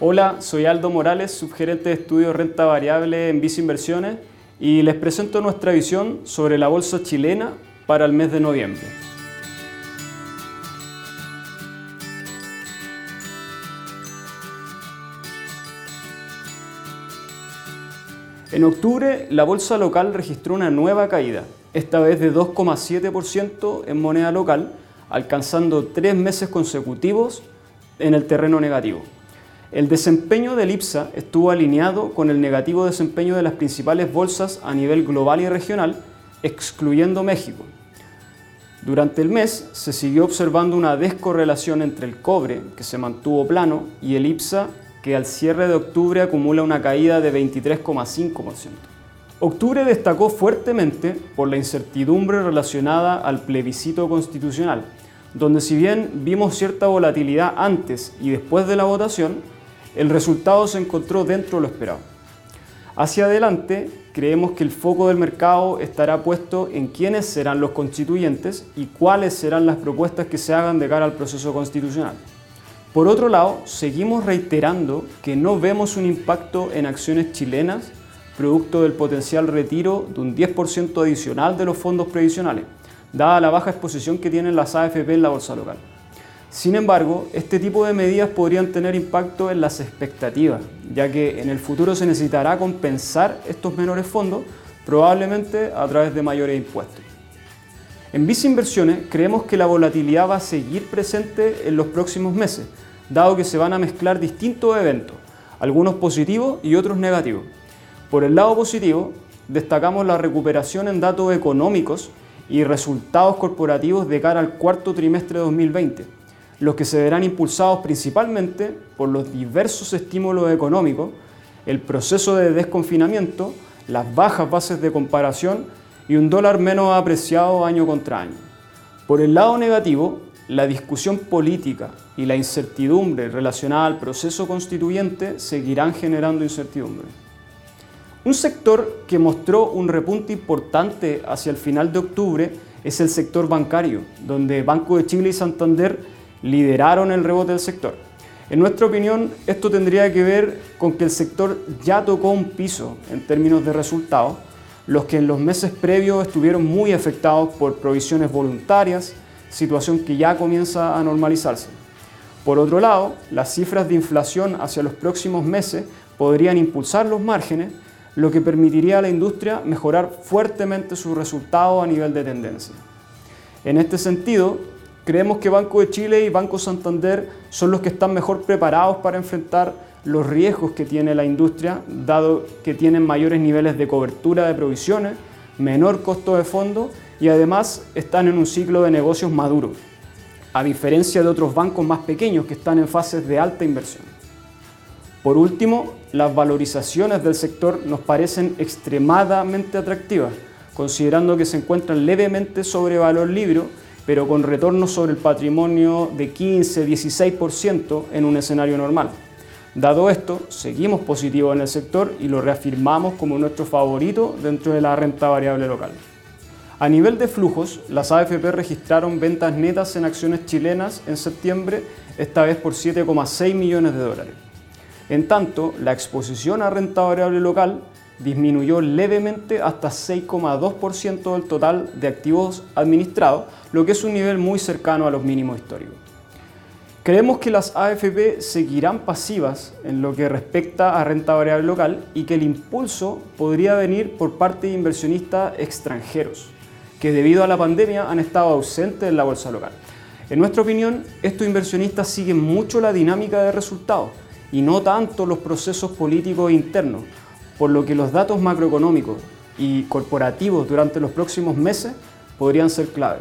Hola, soy Aldo Morales, subgerente de estudios renta variable en Visa Inversiones y les presento nuestra visión sobre la bolsa chilena para el mes de noviembre. En octubre, la bolsa local registró una nueva caída, esta vez de 2,7% en moneda local, alcanzando tres meses consecutivos en el terreno negativo. El desempeño del IPSA estuvo alineado con el negativo desempeño de las principales bolsas a nivel global y regional, excluyendo México. Durante el mes se siguió observando una descorrelación entre el cobre, que se mantuvo plano, y el IPSA, que al cierre de octubre acumula una caída de 23,5%. Octubre destacó fuertemente por la incertidumbre relacionada al plebiscito constitucional, donde si bien vimos cierta volatilidad antes y después de la votación, el resultado se encontró dentro de lo esperado. Hacia adelante, creemos que el foco del mercado estará puesto en quiénes serán los constituyentes y cuáles serán las propuestas que se hagan de cara al proceso constitucional. Por otro lado, seguimos reiterando que no vemos un impacto en acciones chilenas producto del potencial retiro de un 10% adicional de los fondos previsionales, dada la baja exposición que tienen las AFP en la bolsa local. Sin embargo, este tipo de medidas podrían tener impacto en las expectativas, ya que en el futuro se necesitará compensar estos menores fondos, probablemente a través de mayores impuestos. En Visa Inversiones creemos que la volatilidad va a seguir presente en los próximos meses, dado que se van a mezclar distintos eventos, algunos positivos y otros negativos. Por el lado positivo, destacamos la recuperación en datos económicos y resultados corporativos de cara al cuarto trimestre de 2020 los que se verán impulsados principalmente por los diversos estímulos económicos, el proceso de desconfinamiento, las bajas bases de comparación y un dólar menos apreciado año contra año. Por el lado negativo, la discusión política y la incertidumbre relacionada al proceso constituyente seguirán generando incertidumbre. Un sector que mostró un repunte importante hacia el final de octubre es el sector bancario, donde Banco de Chile y Santander lideraron el rebote del sector. En nuestra opinión, esto tendría que ver con que el sector ya tocó un piso en términos de resultados, los que en los meses previos estuvieron muy afectados por provisiones voluntarias, situación que ya comienza a normalizarse. Por otro lado, las cifras de inflación hacia los próximos meses podrían impulsar los márgenes, lo que permitiría a la industria mejorar fuertemente sus resultados a nivel de tendencia. En este sentido, Creemos que Banco de Chile y Banco Santander son los que están mejor preparados para enfrentar los riesgos que tiene la industria, dado que tienen mayores niveles de cobertura de provisiones, menor costo de fondo y además están en un ciclo de negocios maduro, a diferencia de otros bancos más pequeños que están en fases de alta inversión. Por último, las valorizaciones del sector nos parecen extremadamente atractivas, considerando que se encuentran levemente sobre valor libro pero con retornos sobre el patrimonio de 15-16% en un escenario normal. Dado esto, seguimos positivos en el sector y lo reafirmamos como nuestro favorito dentro de la renta variable local. A nivel de flujos, las AFP registraron ventas netas en acciones chilenas en septiembre, esta vez por 7,6 millones de dólares. En tanto, la exposición a renta variable local disminuyó levemente hasta 6,2% del total de activos administrados, lo que es un nivel muy cercano a los mínimos históricos. Creemos que las AFP seguirán pasivas en lo que respecta a renta variable local y que el impulso podría venir por parte de inversionistas extranjeros, que debido a la pandemia han estado ausentes en la bolsa local. En nuestra opinión, estos inversionistas siguen mucho la dinámica de resultados y no tanto los procesos políticos internos, por lo que los datos macroeconómicos y corporativos durante los próximos meses podrían ser clave.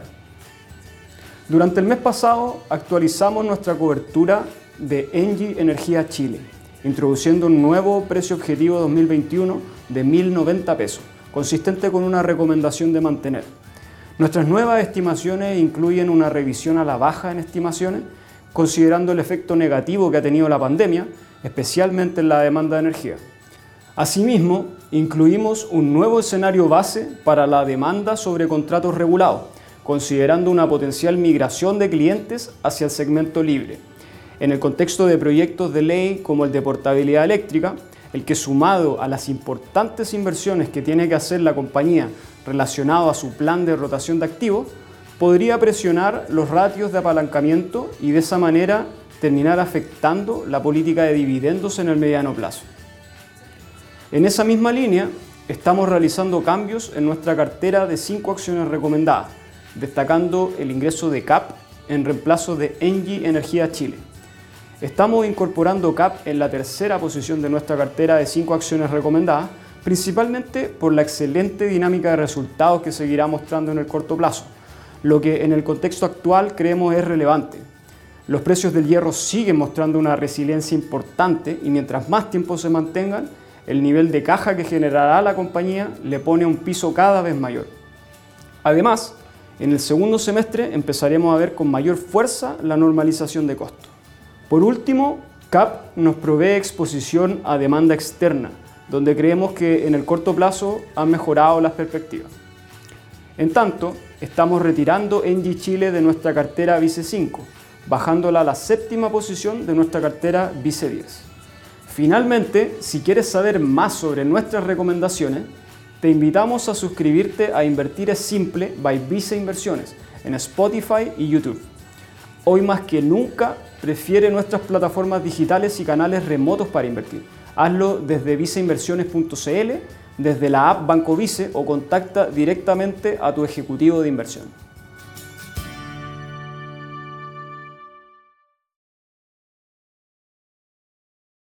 Durante el mes pasado actualizamos nuestra cobertura de Engie Energía Chile, introduciendo un nuevo precio objetivo 2021 de 1.090 pesos, consistente con una recomendación de mantener. Nuestras nuevas estimaciones incluyen una revisión a la baja en estimaciones, considerando el efecto negativo que ha tenido la pandemia, especialmente en la demanda de energía. Asimismo, incluimos un nuevo escenario base para la demanda sobre contratos regulados, considerando una potencial migración de clientes hacia el segmento libre. En el contexto de proyectos de ley como el de portabilidad eléctrica, el que sumado a las importantes inversiones que tiene que hacer la compañía relacionado a su plan de rotación de activos, podría presionar los ratios de apalancamiento y de esa manera terminar afectando la política de dividendos en el mediano plazo. En esa misma línea, estamos realizando cambios en nuestra cartera de cinco acciones recomendadas, destacando el ingreso de CAP en reemplazo de Engie Energía Chile. Estamos incorporando CAP en la tercera posición de nuestra cartera de cinco acciones recomendadas, principalmente por la excelente dinámica de resultados que seguirá mostrando en el corto plazo, lo que en el contexto actual creemos es relevante. Los precios del hierro siguen mostrando una resiliencia importante y mientras más tiempo se mantengan, el nivel de caja que generará la compañía le pone un piso cada vez mayor. Además, en el segundo semestre empezaremos a ver con mayor fuerza la normalización de costos. Por último, CAP nos provee exposición a demanda externa, donde creemos que en el corto plazo han mejorado las perspectivas. En tanto, estamos retirando Engie Chile de nuestra cartera Vice 5, bajándola a la séptima posición de nuestra cartera Vice 10. Finalmente, si quieres saber más sobre nuestras recomendaciones, te invitamos a suscribirte a Invertir es Simple by Vice Inversiones en Spotify y YouTube. Hoy más que nunca prefiere nuestras plataformas digitales y canales remotos para invertir. Hazlo desde viceinversiones.cl, desde la app Banco Vice o contacta directamente a tu ejecutivo de inversión.